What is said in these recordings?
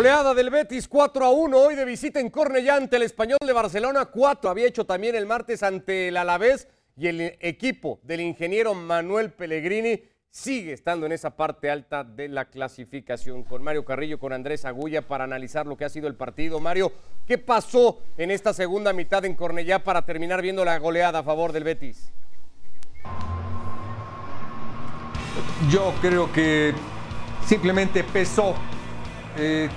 Goleada del Betis 4 a 1 hoy de visita en Cornellá ante el Español de Barcelona 4. Había hecho también el martes ante el Alavés y el equipo del ingeniero Manuel Pellegrini sigue estando en esa parte alta de la clasificación. Con Mario Carrillo, con Andrés Agulla para analizar lo que ha sido el partido. Mario, ¿qué pasó en esta segunda mitad en Cornellá para terminar viendo la goleada a favor del Betis? Yo creo que simplemente pesó eh,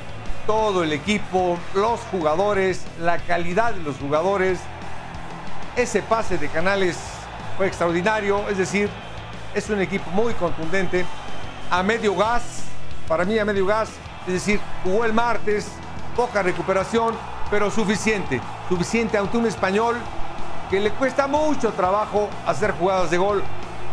todo el equipo, los jugadores, la calidad de los jugadores. Ese pase de Canales fue extraordinario, es decir, es un equipo muy contundente, a medio gas, para mí a medio gas, es decir, jugó el martes, poca recuperación, pero suficiente, suficiente ante un español que le cuesta mucho trabajo hacer jugadas de gol,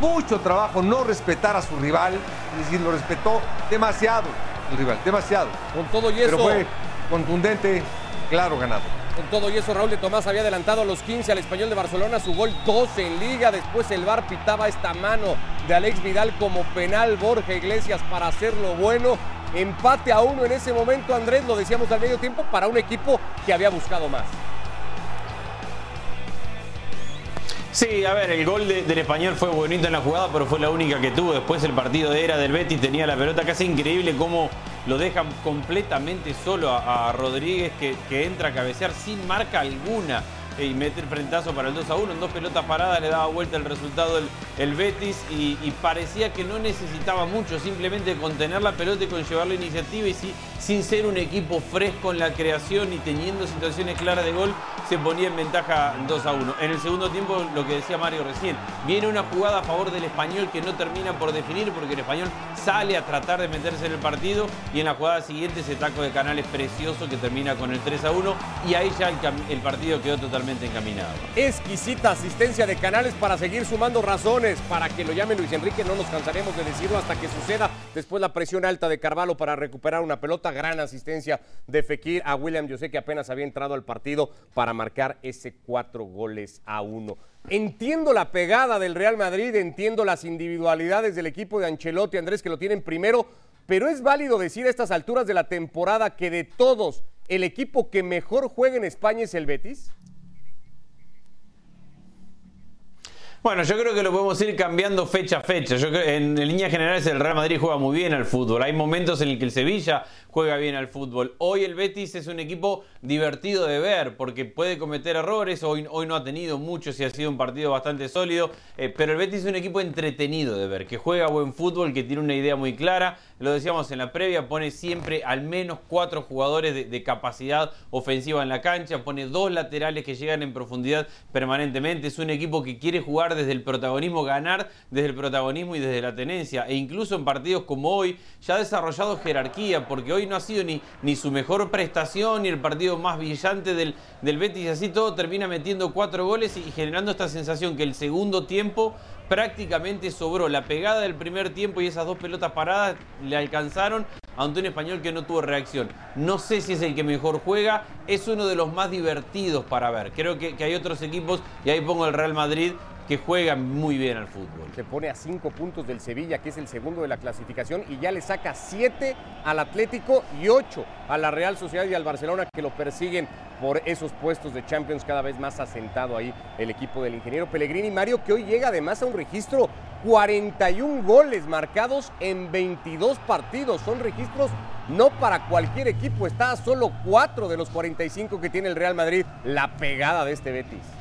mucho trabajo no respetar a su rival, es decir, lo respetó demasiado el rival, demasiado. Con todo y eso. Pero fue contundente, claro, ganado. Con todo y eso, Raúl de Tomás había adelantado a los 15 al español de Barcelona, su gol 12 en liga. Después el VAR pitaba esta mano de Alex Vidal como penal Borja Iglesias para hacerlo bueno. Empate a uno en ese momento, Andrés, lo decíamos al medio tiempo, para un equipo que había buscado más. Sí, a ver, el gol del español fue bonito en la jugada, pero fue la única que tuvo. Después el partido era del Betis tenía la pelota casi increíble cómo lo dejan completamente solo a, Rodríguez que, entra a cabecear sin marca alguna y mete el frentazo para el 2 a 1. En dos pelotas paradas le daba vuelta el resultado el, Betis y, parecía que no necesitaba mucho, simplemente contener la pelota y conllevar la iniciativa y sin ser un equipo fresco en la creación y teniendo situaciones claras de gol, se ponía en ventaja 2 a 1. En el segundo tiempo, lo que decía Mario recién, viene una jugada a favor del español que no termina por definir porque el español sale a tratar de meterse en el partido y en la jugada siguiente ese taco de canales precioso que termina con el 3 a 1 y ahí ya el partido quedó totalmente encaminado. Exquisita asistencia de Canales para seguir sumando razones para que lo llame Luis Enrique. No nos cansaremos de decirlo hasta que suceda. Después la presión alta de Carvalho para recuperar una pelota. Gran asistencia de Fekir a William José que apenas había entrado al partido para marcar ese cuatro goles a uno. Entiendo la pegada del Real Madrid, entiendo las individualidades del equipo de Ancelotti, Andrés, que lo tienen primero, pero es válido decir a estas alturas de la temporada que de todos, el equipo que mejor juega en España es el Betis. Bueno, yo creo que lo podemos ir cambiando fecha a fecha. Yo creo, en, en líneas generales el Real Madrid juega muy bien al fútbol. Hay momentos en el que el Sevilla juega bien al fútbol. Hoy el Betis es un equipo divertido de ver porque puede cometer errores. Hoy, no ha tenido muchos y ha sido un partido bastante sólido. Eh, pero el Betis es un equipo entretenido de ver, que juega buen fútbol, que tiene una idea muy clara. Lo decíamos en la previa, pone siempre al menos cuatro jugadores de capacidad ofensiva en la cancha. Pone dos laterales que llegan en profundidad permanentemente. Es un equipo que quiere jugar desde el protagonismo, ganar desde el protagonismo y desde la tenencia. E incluso en partidos como hoy ya ha desarrollado jerarquía porque hoy no ha sido ni, ni su mejor prestación, ni el partido más brillante del, del Betis, y así todo termina metiendo cuatro goles y, generando esta sensación que el segundo tiempo prácticamente sobró. La pegada del primer tiempo y esas dos pelotas paradas le alcanzaron a un español que no tuvo reacción. No sé si es el que mejor juega, es uno de los más divertidos para ver. Creo que, que hay otros equipos, y ahí pongo el Real Madrid, que juegan muy bien al fútbol. Se pone a cinco puntos del Sevilla, que es el segundo de la clasificación, y ya le saca siete al Atlético y ocho a la Real Sociedad y al Barcelona, que lo persiguen por esos puestos de Champions cada vez más asentado ahí el equipo del ingeniero Pellegrini. Mario, que hoy llega además a un registro 41 goles marcados en 22 partidos. Son registros no para cualquier equipo. Está a solo cuatro de los 45 que tiene el Real Madrid. La pegada de este Betis.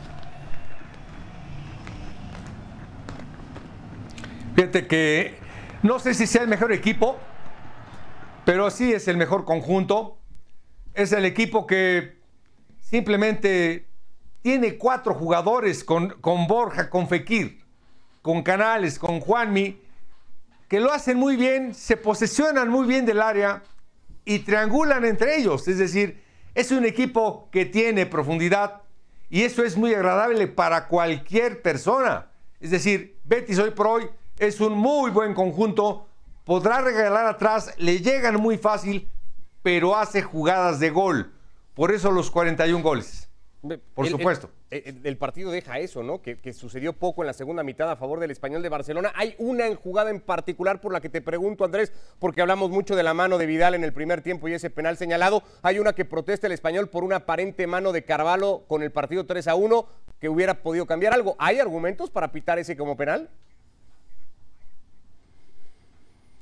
Fíjate que no sé si sea el mejor equipo, pero sí es el mejor conjunto. Es el equipo que simplemente tiene cuatro jugadores con, con Borja, con Fekir, con Canales, con Juanmi, que lo hacen muy bien, se posesionan muy bien del área y triangulan entre ellos. Es decir, es un equipo que tiene profundidad y eso es muy agradable para cualquier persona. Es decir, Betis hoy por hoy es un muy buen conjunto, podrá regalar atrás, le llegan muy fácil, pero hace jugadas de gol. Por eso los 41 goles. Por supuesto. El, partido deja eso, ¿no? Que, sucedió poco en la segunda mitad a favor del español de Barcelona. Hay una jugada en particular por la que te pregunto, Andrés, porque hablamos mucho de la mano de Vidal en el primer tiempo y ese penal señalado. Hay una que protesta el español por una aparente mano de Carvalho con el partido 3 a 1 que hubiera podido cambiar algo. ¿Hay argumentos para pitar ese como penal?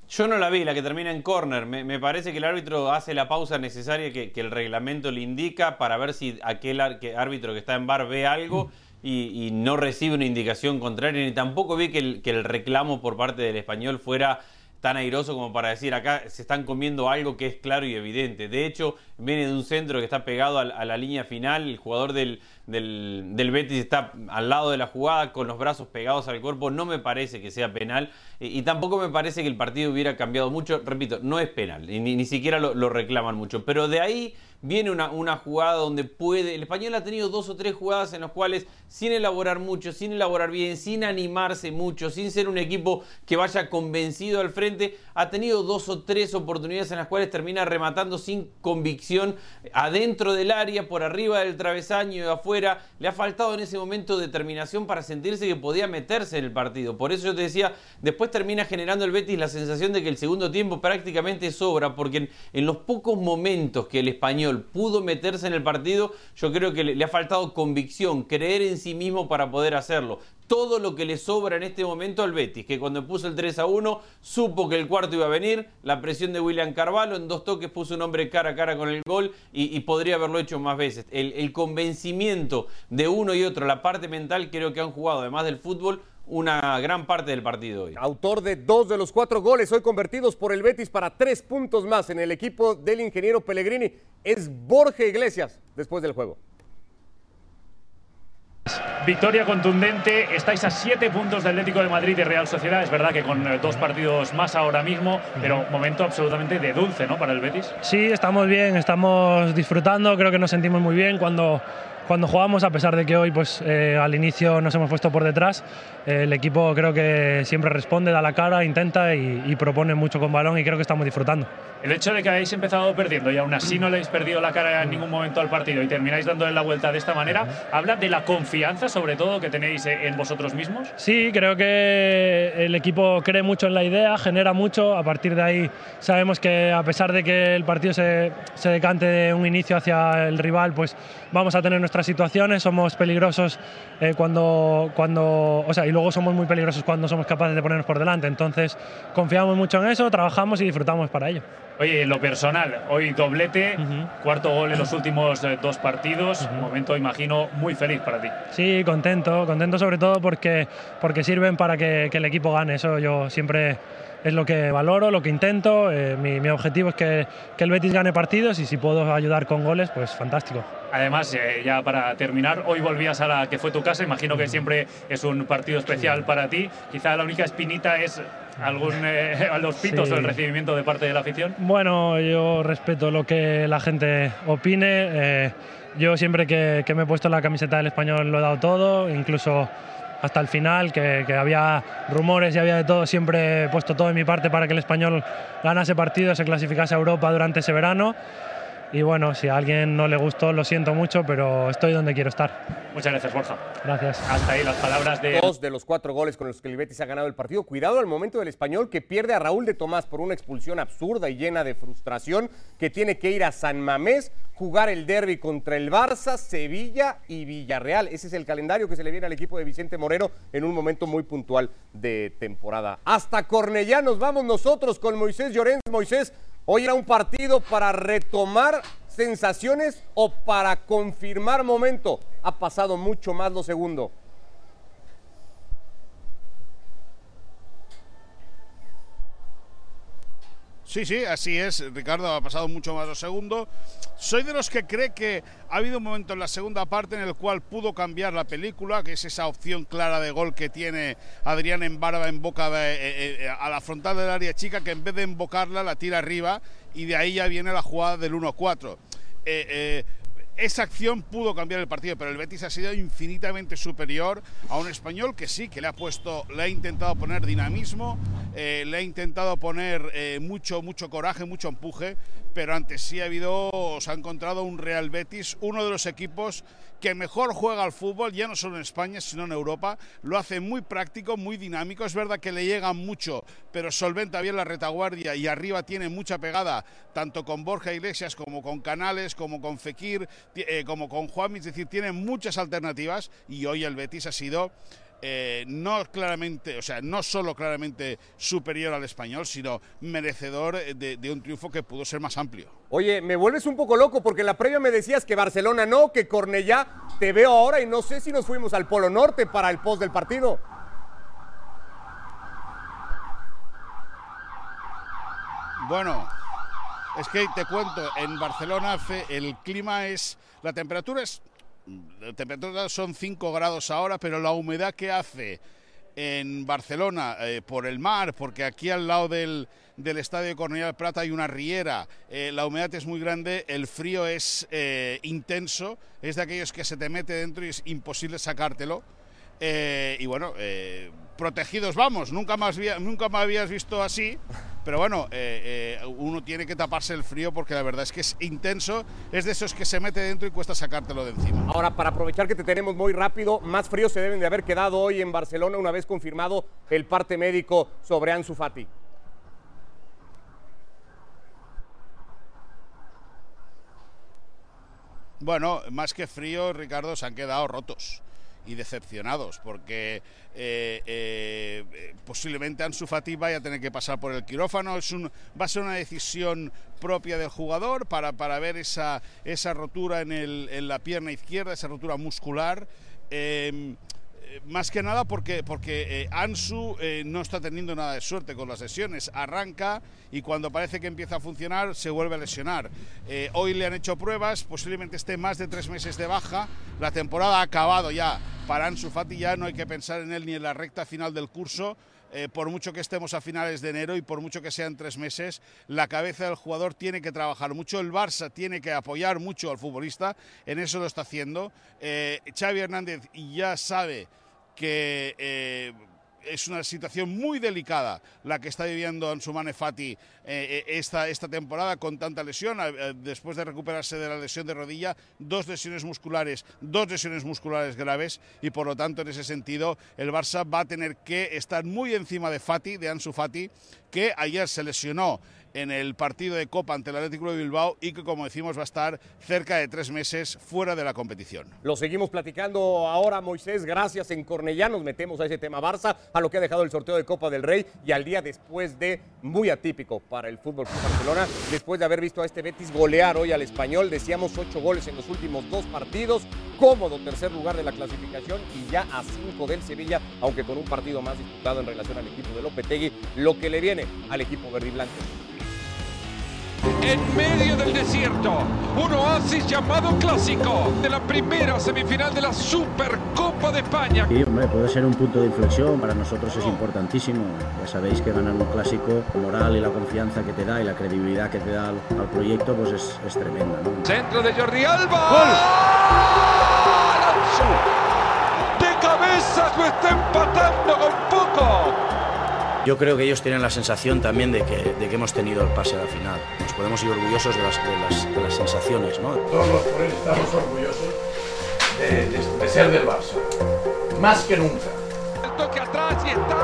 Yo no la vi, la que termina en corner. Me, parece que el árbitro hace la pausa necesaria que, el reglamento le indica para ver si aquel árbitro que está en bar ve algo y, no recibe una indicación contraria. Ni tampoco vi que que el reclamo por parte del español fuera tan airoso como para decir acá se están comiendo algo que es claro y evidente. De hecho, viene de un centro que está pegado a, la línea final, el jugador del, del, Betis está al lado de la jugada con los brazos pegados al cuerpo, no me parece que sea penal y, tampoco me parece que el partido hubiera cambiado mucho, repito, no es penal, ni, ni siquiera lo reclaman mucho, pero de ahí viene una, una, jugada donde puede. El español ha tenido dos o tres jugadas en las cuales, sin elaborar mucho, sin elaborar bien, sin animarse mucho, sin ser un equipo que vaya convencido al frente, ha tenido dos o tres oportunidades en las cuales termina rematando sin convicción adentro del área, por arriba del travesaño y afuera. Le ha faltado en ese momento determinación para sentirse que podía meterse en el partido. Por eso yo te decía, después termina generando el Betis la sensación de que el segundo tiempo prácticamente sobra, porque en los pocos momentos que el español pudo meterse en el partido, yo creo que le, ha faltado convicción, creer en sí mismo para poder hacerlo todo lo que le sobra en este momento al Betis, que cuando puso el 3 a 1 supo que el cuarto iba a venir, la presión de William Carvalho, en dos toques puso un hombre cara a cara con el gol y, podría haberlo hecho más veces. El, el, convencimiento de uno y otro, la parte mental, creo que han jugado, además del fútbol, una gran parte del partido hoy. Autor de dos de los cuatro goles hoy convertidos por el Betis para tres puntos más en el equipo del ingeniero Pellegrini es Borja Iglesias después del juego. Victoria contundente, estáis a siete puntos del Atlético de Madrid y Real Sociedad, es verdad que con eh, dos partidos más ahora mismo, pero momento absolutamente de dulce, ¿no? Para el Betis. Sí, estamos bien, estamos disfrutando, creo que nos sentimos muy bien cuando cuando jugamos, a pesar de que hoy pues, eh, al inicio nos hemos puesto por detrás, eh, el equipo creo que siempre responde, da la cara, intenta y, propone mucho con balón y creo que estamos disfrutando. El hecho de que hayáis empezado perdiendo y aún así no le habéis perdido la cara en ningún momento al partido y termináis dándole la vuelta de esta manera, ¿habla de la confianza sobre todo que tenéis en vosotros mismos? Sí, creo que el equipo cree mucho en la idea, genera mucho, a partir de ahí sabemos que a pesar de que el partido se, se decante de un inicio hacia el rival, pues vamos a tener nuestra situaciones, somos peligrosos eh, cuando, cuando, o sea, y luego somos muy peligrosos cuando somos capaces de ponernos por delante. Entonces, confiamos mucho en eso, trabajamos y disfrutamos para ello. Oye, en lo personal, hoy doblete, cuarto gol en los últimos eh, dos partidos, un momento, imagino, muy feliz para ti. Sí, contento, contento sobre todo porque, porque sirven para que, que el equipo gane, eso yo siempre es lo que valoro, lo que intento. Eh, mi, objetivo es que, que, el Betis gane partidos y si puedo ayudar con goles, pues fantástico. Además, eh, ya para terminar, hoy volvías a la que fue tu casa. Imagino que siempre es un partido especial para ti. Quizá la única espinita es algún eh, a los pitos o el recibimiento de parte de la afición. Bueno, yo respeto lo que la gente opine. yo siempre que, que me he puesto la camiseta del español lo he dado todo, incluso hasta el final, que, había rumores y había de todo, siempre he puesto todo en mi parte para que el español ganase partido, se clasificase a Europa durante ese verano. Y bueno, si a alguien no le gustó, lo siento mucho, pero estoy donde quiero estar. Muchas gracias, Borja. Gracias. Hasta ahí las palabras de... Dos de los cuatro goles con los que el Betis ha ganado el partido. Cuidado al momento del español que pierde a Raúl de Tomás por una expulsión absurda y llena de frustración, que tiene que ir a San Mamés, jugar el derby contra el Barça, Sevilla y Villarreal. Ese es el calendario que se le viene al equipo de Vicente Moreno en un momento muy puntual de temporada. Hasta Cornellá nos vamos nosotros con Moisés Llorens. Moisés, Hoy era un partido para retomar sensaciones o para confirmar momento. Ha pasado mucho más lo segundo. Sí, sí, así es. Ricardo ha pasado mucho más lo segundo. Soy de los que cree que ha habido un momento en la segunda parte en el cual pudo cambiar la película, que es esa opción clara de gol que tiene Adrián en barba en boca de, eh, eh, a la frontal del área chica, que en vez de embocarla la tira arriba y de ahí ya viene la jugada del 1-4. Eh, esa acción pudo cambiar el partido, pero el Betis ha sido infinitamente superior a un español que sí, que le ha puesto, le ha intentado poner dinamismo, eh, le ha intentado poner eh, mucho, mucho coraje, mucho empuje, pero antes sí ha habido, se ha encontrado un Real Betis, uno de los equipos que mejor juega al fútbol, ya no solo en España, sino en Europa. Lo hace muy práctico, muy dinámico. Es verdad que le llega mucho, pero solventa bien la retaguardia y arriba tiene mucha pegada, tanto con Borja Iglesias como con Canales, como con Fekir, eh, como con Juan. Es decir, tiene muchas alternativas y hoy el Betis ha sido eh, no claramente, o sea, no solo claramente superior al español, sino merecedor de, un triunfo que pudo ser más amplio. Oye, me vuelves un poco loco porque en la previa me decías que Barcelona no, que Cornellá te veo ahora y no sé si nos fuimos al Polo Norte para el post del partido. Bueno, es que te cuento, en Barcelona el clima es, la temperatura es la temperatura son 5 grados ahora, pero la humedad que hace en Barcelona eh, por el mar, porque aquí al lado del, del Estadio de Cornellà Plata hay una riera, eh, la humedad es muy grande, el frío es eh, intenso, es de aquellos que se te mete dentro y es imposible sacártelo. Y bueno, protegidos vamos, nunca más, nunca me habías visto así, pero bueno, eh, eh, uno tiene que taparse el frío porque la verdad es que es intenso, es de esos que se mete dentro y cuesta sacártelo de encima. Ahora, para aprovechar que te tenemos muy rápido, más frío se deben de haber quedado hoy en Barcelona una vez confirmado el parte médico sobre Ansu Fati. Bueno, más que frío, Ricardo, se han quedado rotos y decepcionados porque eh, eh, posiblemente Ansu Fati vaya a tener que pasar por el quirófano. Es un, va a ser una decisión propia del jugador para, para ver esa, esa rotura en, el, en la pierna izquierda, esa rotura muscular. Eh, más que nada porque, porque eh, Ansu eh, no está teniendo nada de suerte con las lesiones. Arranca y cuando parece que empieza a funcionar se vuelve a lesionar. hoy le han hecho pruebas, posiblemente esté más de tres meses de baja. La temporada ha acabado ya para Ansu Fati, ya no hay que pensar en él ni en la recta final del curso. Eh, por mucho que estemos a finales de enero y por mucho que sean tres meses, la cabeza del jugador tiene que trabajar mucho. El Barça tiene que apoyar mucho al futbolista, en eso lo está haciendo. Eh, Xavi Hernández ya sabe que eh, es una situación muy delicada la que está viviendo Ansumane Fati eh, eh, esta, esta temporada con tanta lesión, eh, después de recuperarse de la lesión de rodilla, dos lesiones musculares, dos lesiones musculares graves y por lo tanto en ese sentido el Barça va a tener que estar muy encima de Fati, de Ansu Fati, que ayer se lesionó en el partido de Copa ante el Atlético de Bilbao y que, como decimos, va a estar cerca de tres meses fuera de la competición. Lo seguimos platicando ahora, Moisés. Gracias en Cornellá. Nos metemos a ese tema Barça, a lo que ha dejado el sorteo de Copa del Rey y al día después de muy atípico para el Fútbol Club Barcelona. Después de haber visto a este Betis golear hoy al español, decíamos ocho goles en los últimos dos partidos. Cómodo tercer lugar de la clasificación y ya a cinco del Sevilla, aunque con un partido más disputado en relación al equipo de Lopetegui, lo que le viene al equipo verde y blanco en medio del desierto. Un oasis llamado clásico de la primera semifinal de la Supercopa de España. Sí, hombre, puede ser un punto de inflexión, para nosotros es importantísimo. Ya sabéis que ganar un clásico, moral y la confianza que te da y la credibilidad que te da al, proyecto, pues es, es tremenda. Centro de Jordi Alba. ¡Gol! De cabeza lo está empatando con poco. Yo creo que ellos tienen la sensación también de que, de que hemos tenido el pase a la final. Nos podemos ir orgullosos de las, de las, de las sensaciones. ¿no? Todos los estamos orgullosos de, de, de, ser del Barça. Más que nunca. El toque atrás y está,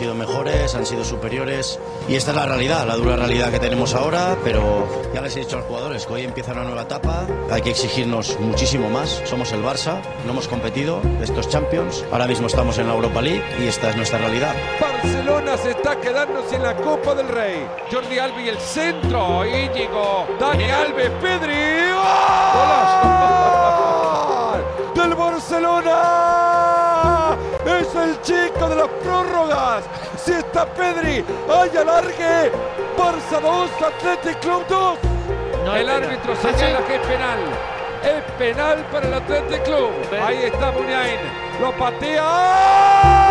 sido mejores, han sido superiores. Y esta es la realidad, la dura realidad que tenemos ahora, pero ya les he dicho a los jugadores que hoy empieza una nueva etapa, hay que exigirnos muchísimo más, somos el Barça, no hemos competido, estos Champions, ahora mismo estamos en la Europa League y esta es nuestra realidad. Barcelona se está quedando sin la Copa del Rey, Jordi Albi el centro, Íñigo, Dani Alves, Pedri, del Barcelona chico de las prórrogas. Si está Pedri, hay alargue. Barça 2, Athletic Club 2. el árbitro señala que es penal. Es penal para el Athletic Club. Ahí está Muniain. Lo patea.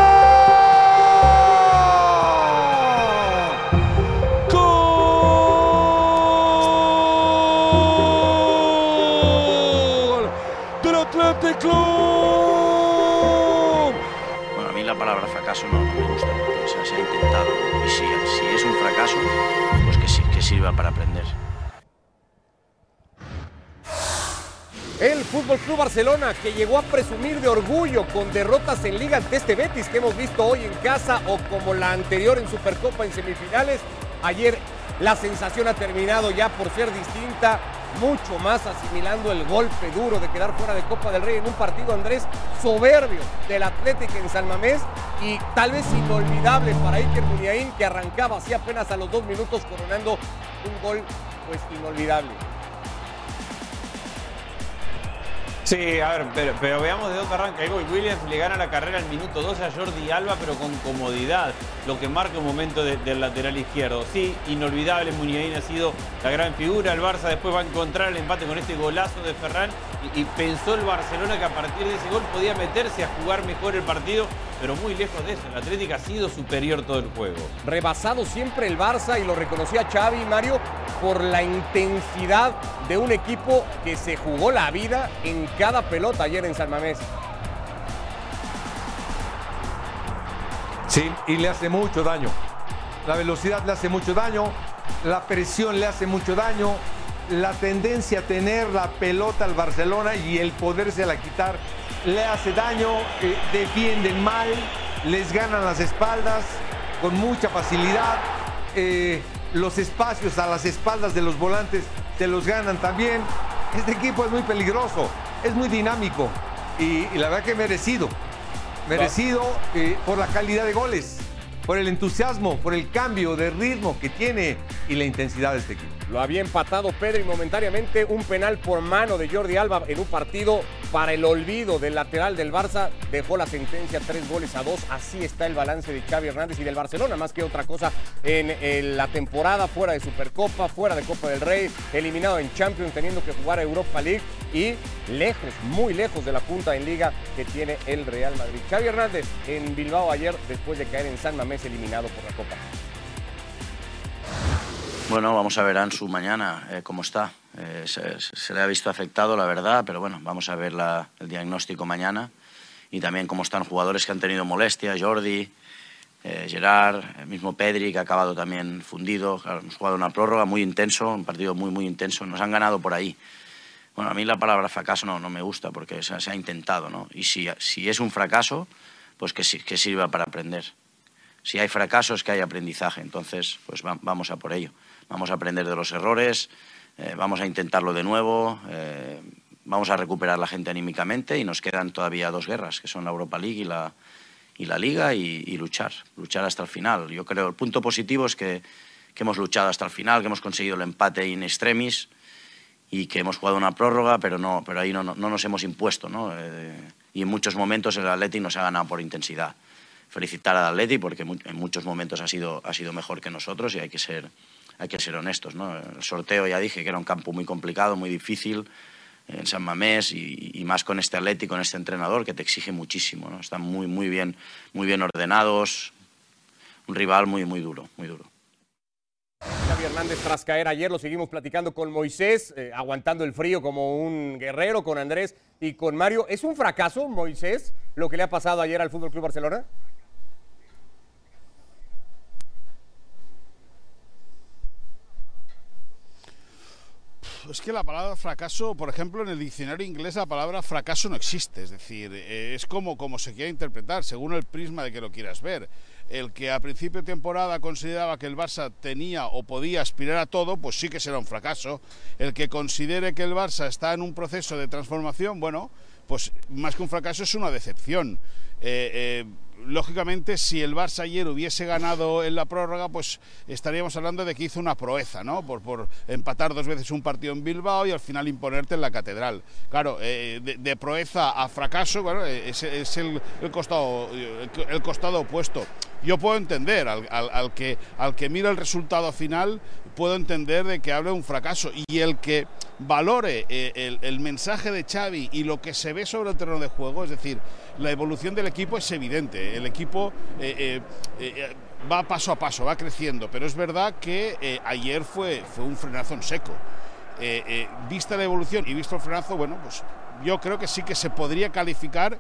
Athletic Club. La palabra fracaso no, no me gusta porque o sea, se ha intentado. Y si, es un fracaso, pues que, que sirva para aprender. El Fútbol Club Barcelona que llegó a presumir de orgullo con derrotas en liga ante este Betis que hemos visto hoy en casa o como la anterior en Supercopa en semifinales. Ayer la sensación ha terminado ya por ser distinta, mucho más asimilando el golpe duro de quedar fuera de Copa del Rey en un partido Andrés soberbio del Atlético en San Mamés y tal vez inolvidable para Iker Muniain que arrancaba así apenas a los dos minutos coronando un gol pues inolvidable. Sí, a ver, pero, veamos de dónde arranca. Ego Williams le gana la carrera al minuto 12 a Jordi Alba, pero con comodidad, lo que marca un momento de- del lateral izquierdo. Sí, inolvidable, Muniain ha sido la gran figura. El Barça después va a encontrar el empate con este golazo de Ferran y pensó el Barcelona que a partir de ese gol podía meterse a jugar mejor el partido, pero muy lejos de eso. El Atlético ha sido superior todo el juego. rebasado siempre el Barça y lo reconocía Xavi y Mario por la intensidad de un equipo que se jugó la vida en cada pelota ayer en San Mamés. Sí, y le hace mucho daño. La velocidad le hace mucho daño, la presión le hace mucho daño, la tendencia a tener la pelota al Barcelona y el poderse la quitar le hace daño, eh, defienden mal, les ganan las espaldas con mucha facilidad, eh, los espacios a las espaldas de los volantes se los ganan también. Este equipo es muy peligroso, es muy dinámico y, y la verdad que merecido merecido eh, por la calidad de goles, por el entusiasmo, por el cambio de ritmo que tiene y la intensidad de este equipo. Lo había empatado Pedri momentáneamente, un penal por mano de Jordi Alba en un partido para el olvido del lateral del Barça. Dejó la sentencia tres goles a dos. Así está el balance de Xavi Hernández y del Barcelona, más que otra cosa en, la temporada, fuera de Supercopa, fuera de Copa del Rey, eliminado en Champions, teniendo que jugar a Europa League y lejos, muy lejos de la punta en liga que tiene el Real Madrid. Xavi Hernández en Bilbao ayer, después de caer en San Mamés, eliminado por la Copa. Bueno, vamos a ver Ansu mañana eh, cómo está. Eh, se, le ha visto afectado, la verdad, pero bueno, vamos a ver el diagnóstico mañana y también cómo están jugadores que han tenido molestias, Jordi, eh, Gerard, el mismo Pedri, que ha acabado también fundido. Claro, hemos jugado una prórroga muy intenso, un partido muy, muy intenso. Nos han ganado por ahí. Bueno, a mí la palabra fracaso no, no me gusta porque se, ha intentado, ¿no? Y si, si es un fracaso, pues que, que sirva para aprender. Si hay fracasos, que hay aprendizaje. Entonces, pues va- vamos a por ello. Vamos a aprender de los errores, eh, vamos a intentarlo de nuevo, eh, vamos a recuperar la gente anímicamente y nos quedan todavía dos guerras, que son la Europa League y la, y la Liga, y, luchar, luchar hasta el final. Yo creo el punto positivo es que, que hemos luchado hasta el final, que hemos conseguido el empate in extremis y que hemos jugado una prórroga, pero, no, pero ahí no, no, no nos hemos impuesto. ¿no? Eh, y en muchos momentos el Atleti nos ha ganado por intensidad. Felicitar al Atleti porque en muchos momentos ha sido, ha sido mejor que nosotros y hay que ser, hay que ser honestos. ¿no? El sorteo ya dije que era un campo muy complicado, muy difícil en San Mamés y, y más con este Atleti, con este entrenador que te exige muchísimo. ¿no? Están muy, muy, bien, muy bien ordenados, un rival muy, muy duro, muy duro. Xavi Hernández tras caer ayer, lo seguimos platicando con Moisés, eh, aguantando el frío como un guerrero, con Andrés y con Mario. ¿Es un fracaso, Moisés, lo que le ha pasado ayer al Fútbol Club Barcelona? Es que la palabra fracaso, por ejemplo, en el diccionario inglés la palabra fracaso no existe. Es decir, eh, es como, como se quiera interpretar, según el prisma de que lo quieras ver. El que a principio de temporada consideraba que el Barça tenía o podía aspirar a todo, pues sí que será un fracaso. El que considere que el Barça está en un proceso de transformación, bueno, pues más que un fracaso es una decepción. Eh, eh, lógicamente, si el Barça ayer hubiese ganado en la prórroga, pues estaríamos hablando de que hizo una proeza, ¿no? Por, por empatar dos veces un partido en Bilbao y al final imponerte en la catedral. Claro, eh, de, proeza a fracaso, bueno, eh, es, el, el costado, el, el costado opuesto. Yo puedo entender al, al, al que, al que mira el resultado final, puedo entender de que hable un fracaso y el que valore eh, el, mensaje de Xavi y lo que se ve sobre el terreno de juego, es decir, la evolución del equipo es evidente. El equipo eh, eh, va paso a paso, va creciendo, pero es verdad que ayer fue, fue un frenazo en seco. vista la evolución y visto el frenazo, bueno, pues yo creo que sí que se podría calificar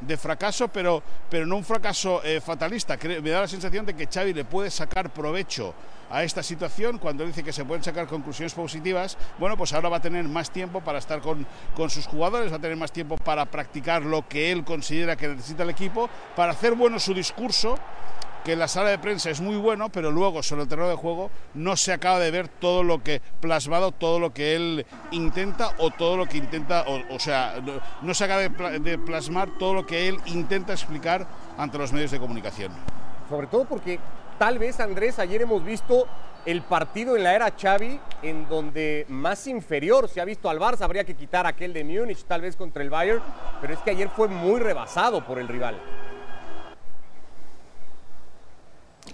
de fracaso, pero, pero no un fracaso eh, fatalista. Me da la sensación de que Xavi le puede sacar provecho a esta situación cuando dice que se pueden sacar conclusiones positivas. Bueno, pues ahora va a tener más tiempo para estar con, con sus jugadores, va a tener más tiempo para practicar lo que él considera que necesita el equipo, para hacer bueno su discurso que en la sala de prensa es muy bueno, pero luego sobre el terreno de juego no se acaba de ver todo lo que plasmado, todo lo que él intenta o todo lo que intenta, o, sea, no, se acaba de, plasmar todo lo que él intenta explicar ante los medios de comunicación. Sobre todo porque tal vez, Andrés, ayer hemos visto el partido en la era Xavi en donde más inferior se ha visto al Barça, habría que quitar aquel de Múnich tal vez contra el Bayern, pero es que ayer fue muy rebasado por el rival.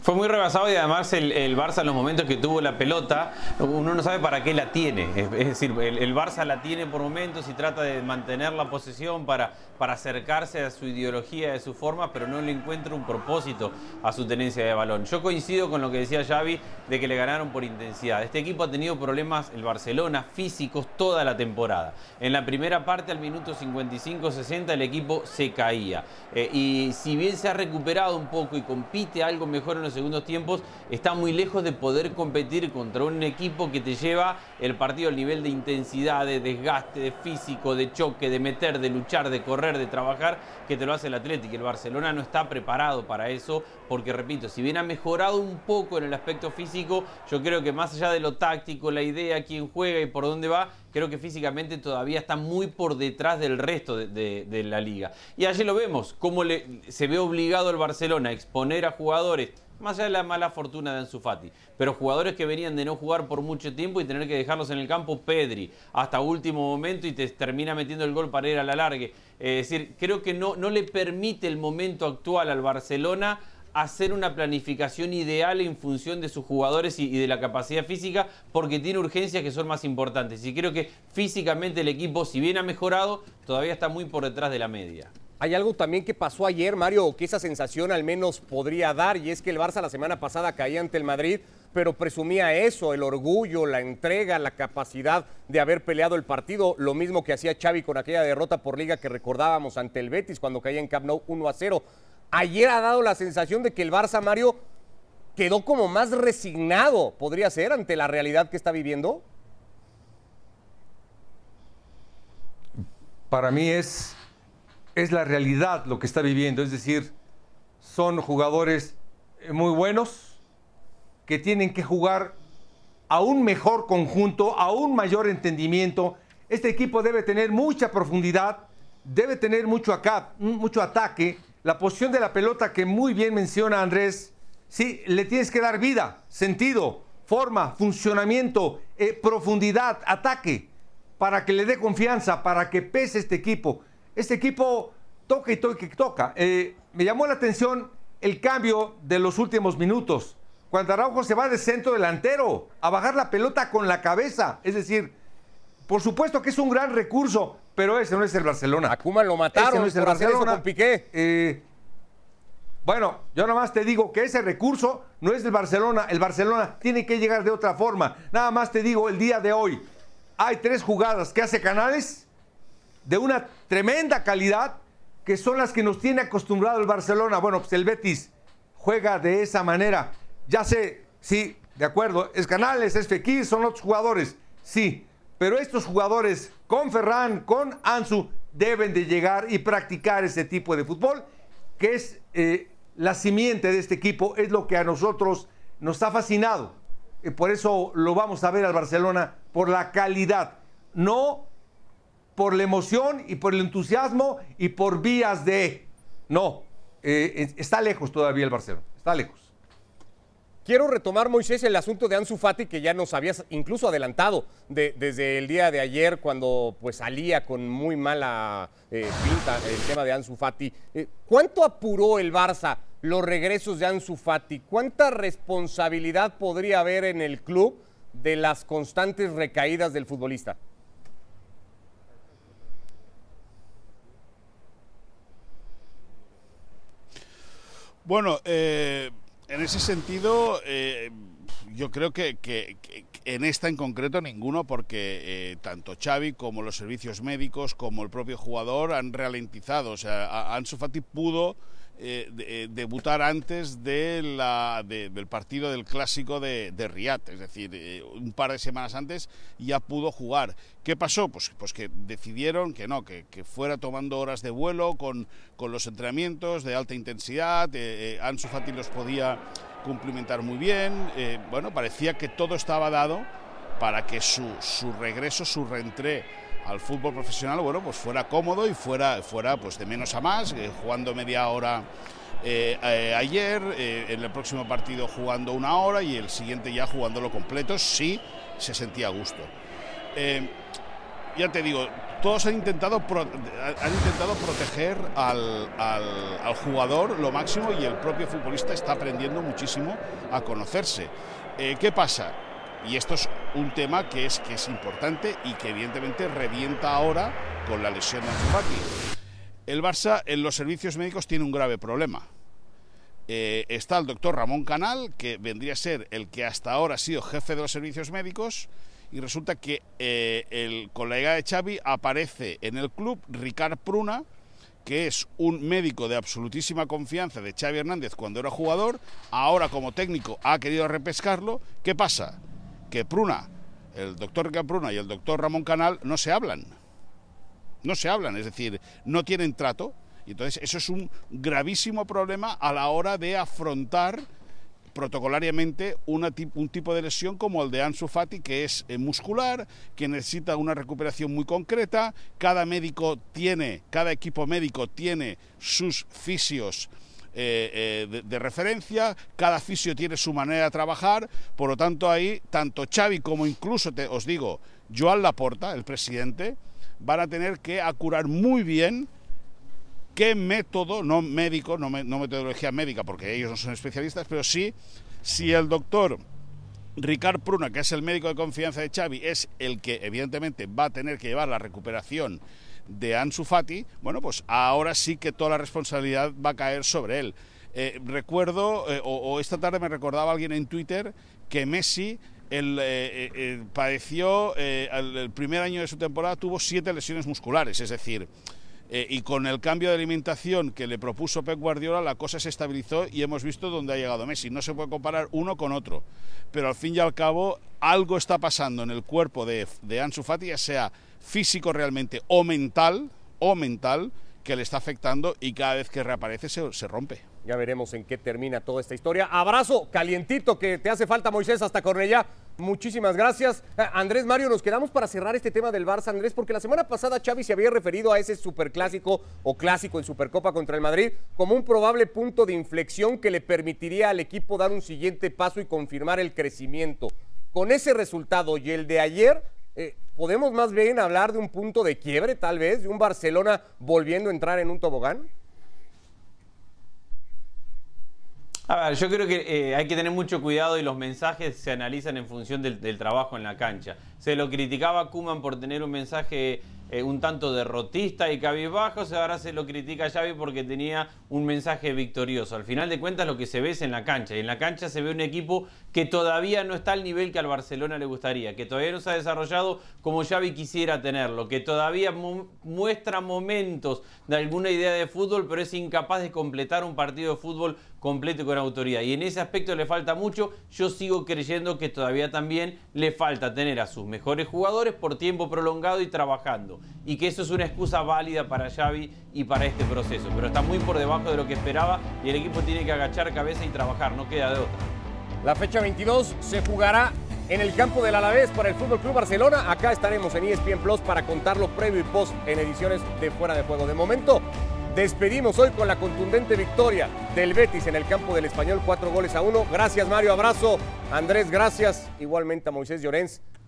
Fue muy rebasado y además el, Barça en los momentos que tuvo la pelota, uno no sabe para qué la tiene. Es, decir, el, Barça la tiene por momentos y trata de mantener la posesión para, para acercarse a su ideología, de su forma, pero no le encuentra un propósito a su tenencia de balón. Yo coincido con lo que decía Xavi de que le ganaron por intensidad. Este equipo ha tenido problemas, el Barcelona, físicos toda la temporada. En la primera parte, al minuto 55-60, el equipo se caía. Eh, y si bien se ha recuperado un poco y compite algo mejor en segundos tiempos, está muy lejos de poder competir contra un equipo que te lleva el partido al nivel de intensidad, de desgaste, de físico, de choque, de meter, de luchar, de correr, de trabajar, que te lo hace el Atlético. El Barcelona no está preparado para eso, porque repito, si bien ha mejorado un poco en el aspecto físico, yo creo que más allá de lo táctico, la idea, quién juega y por dónde va, creo que físicamente todavía está muy por detrás del resto de, la liga. Y allí lo vemos, cómo se ve obligado el Barcelona a exponer a jugadores más allá de la mala fortuna de Ansu Fati. Pero jugadores que venían de no jugar por mucho tiempo y tener que dejarlos en el campo, Pedri, hasta último momento y te termina metiendo el gol para ir a la largue. es decir, creo que no, no le permite el momento actual al Barcelona hacer una planificación ideal en función de sus jugadores y, de la capacidad física, porque tiene urgencias que son más importantes. Y creo que físicamente el equipo, si bien ha mejorado, todavía está muy por detrás de la media. Hay algo también que pasó ayer, Mario, que esa sensación al menos podría dar, y es que el Barça la semana pasada caía ante el Madrid, pero presumía eso, el orgullo, la entrega, la capacidad de haber peleado el partido, lo mismo que hacía Xavi con aquella derrota por liga que recordábamos ante el Betis cuando caía en Camp Nou 1 a 0. Ayer ha dado la sensación de que el Barça, Mario, quedó como más resignado, podría ser, ante la realidad que está viviendo. Para mí es es la realidad lo que está viviendo. Es decir, son jugadores eh, muy buenos que tienen que jugar a un mejor conjunto, a un mayor entendimiento. Este equipo debe tener mucha profundidad, debe tener mucho, mucho ataque. La posición de la pelota que muy bien menciona Andrés, sí, le tienes que dar vida, sentido, forma, funcionamiento, eh, profundidad, ataque, para que le dé confianza, para que pese este equipo este equipo toca y toca y toca. Eh, me llamó la atención el cambio de los últimos minutos. Cuando Araujo se va de centro delantero a bajar la pelota con la cabeza. Es decir, por supuesto que es un gran recurso, pero ese no es el Barcelona. A Kuma lo mataron no es el Barcelona. con Piqué. Eh, bueno, yo nada más te digo que ese recurso no es del Barcelona. El Barcelona tiene que llegar de otra forma. Nada más te digo, el día de hoy hay tres jugadas que hace Canales de una tremenda calidad que son las que nos tiene acostumbrado el Barcelona. Bueno, pues el Betis juega de esa manera. Ya sé, sí, de acuerdo, es Canales, es Fekir, son otros jugadores, sí, pero estos jugadores con Ferran, con Ansu, deben de llegar y practicar ese tipo de fútbol, que es eh, la simiente de este equipo, es lo que a nosotros nos ha fascinado. Y por eso lo vamos a ver al Barcelona, por la calidad, no por la emoción y por el entusiasmo y por vías de... No, eh, está lejos todavía el Barcelona, está lejos. Quiero retomar, Moisés, el asunto de Ansu Fati, que ya nos habías incluso adelantado desde el día de ayer, cuando pues salía con muy mala eh, pinta el tema de Ansu Fati. Eh, ¿Cuánto apuró el Barça los regresos de Ansu Fati? ¿Cuánta responsabilidad podría haber en el club de las constantes recaídas del futbolista? Bueno, eh, en ese sentido, eh, yo creo que, en esta en concreto ninguno, porque eh, tanto Xavi como los servicios médicos, como el propio jugador han ralentizado. O sea, Ansu Fati pudo eh, eh, debutar antes de la, del partido del clásico de, de Riyadh, es decir, eh, un par de semanas antes ya pudo jugar. ¿Qué pasó? Pues, pues que decidieron que no, que, que fuera tomando horas de vuelo con, con los entrenamientos de alta intensidad, Ansu Fati los podía cumplimentar muy bien, bueno, parecía que todo estaba dado para que su, su regreso, su reentré al fútbol profesional, bueno, pues fuera cómodo y fuera, fuera pues de menos a más, eh, jugando media hora eh, eh, ayer, en el próximo partido jugando una hora y el siguiente ya jugándolo completo, sí se sentía a gusto. ya te digo, todos han intentado, han intentado proteger al, jugador lo máximo y el propio futbolista está aprendiendo muchísimo a conocerse. ¿Qué pasa? Y esto es un tema que es, que es importante y que evidentemente revienta ahora con la lesión de Ansu El Barça en los servicios médicos tiene un grave problema. Eh, está el doctor Ramón Canal, que vendría a ser el que hasta ahora ha sido jefe de los servicios médicos, y resulta que eh, el colega de Xavi aparece en el club Ricard Pruna, que es un médico de absolutísima confianza de Xavi Hernández cuando era jugador, ahora como técnico ha querido repescarlo. ¿Qué pasa? Que Pruna, el doctor Pruna y el doctor Ramón Canal no se hablan. No se hablan, es decir, no tienen trato. Y entonces eso es un gravísimo problema a la hora de afrontar protocolariamente un tipo de lesión como el de Ansu Fati, que es eh, muscular, que necesita una recuperación muy concreta. Cada médico tiene, cada equipo médico tiene sus fisios eh, eh, de, referencia, cada fisio tiene su manera de trabajar, por lo tanto ahí tanto Xavi como incluso, te, os digo, Joan Laporta, el presidente, van a tener que acurar muy bien qué método, no médico, no, no metodología médica, porque ellos no son especialistas, pero sí si el doctor Ricard Pruna, que es el médico de confianza de Xavi, es el que evidentemente va a tener que llevar la recuperación de Ansu Fati, bueno, pues ahora sí que toda la responsabilidad va a caer sobre él. Eh, recuerdo, eh, o, esta tarde me recordaba alguien en Twitter, que Messi el, eh, padeció, el primer año de su temporada tuvo siete lesiones musculares, es decir, y con el cambio de alimentación que le propuso Pep Guardiola, la cosa se estabilizó y hemos visto dónde ha llegado Messi. No se puede comparar uno con otro, pero al fin y al cabo algo está pasando en el cuerpo de, de Ansu Fati, ya sea físico realmente o mental, o mental, que le está afectando y cada vez que reaparece se, se, rompe. Ya veremos en qué termina toda esta historia. Abrazo calientito que te hace falta Moisés hasta Cornellá. Muchísimas gracias. Eh, Andrés Mario, nos quedamos para cerrar este tema del Barça, Andrés, porque la semana pasada Xavi se había referido a ese superclásico o clásico en Supercopa contra el Madrid como un probable punto de inflexión que le permitiría al equipo dar un siguiente paso y confirmar el crecimiento. Con ese resultado y el de ayer, eh, ¿podemos más bien hablar de un punto de quiebre, tal vez, de un Barcelona volviendo a entrar en un tobogán? A ver, yo creo que eh, hay que tener mucho cuidado y los mensajes se analizan en función del, del trabajo en la cancha. Se lo criticaba a Kuman por tener un mensaje eh, un tanto derrotista y cabizbajo, ahora se lo critica a Xavi porque tenía un mensaje victorioso. Al final de cuentas lo que se ve es en la cancha, y en la cancha se ve un equipo que todavía no está al nivel que al Barcelona le gustaría, que todavía no se ha desarrollado como Xavi quisiera tenerlo, que todavía muestra momentos de alguna idea de fútbol, pero es incapaz de completar un partido de fútbol completo y con autoridad. Y en ese aspecto le falta mucho. Yo sigo creyendo que todavía también le falta tener a sus mejores jugadores por tiempo prolongado y trabajando. Y que eso es una excusa válida para Xavi y para este proceso. Pero está muy por debajo de lo que esperaba y el equipo tiene que agachar cabeza y trabajar, no queda de otra. La fecha 22 se jugará en el campo del Alavés para el Fútbol Club Barcelona. Acá estaremos en ESPN Plus para contarlo previo y post en ediciones de fuera de juego. De momento, despedimos hoy con la contundente victoria del Betis en el campo del Español, cuatro goles a uno. Gracias, Mario. Abrazo. Andrés, gracias. Igualmente a Moisés Llorens.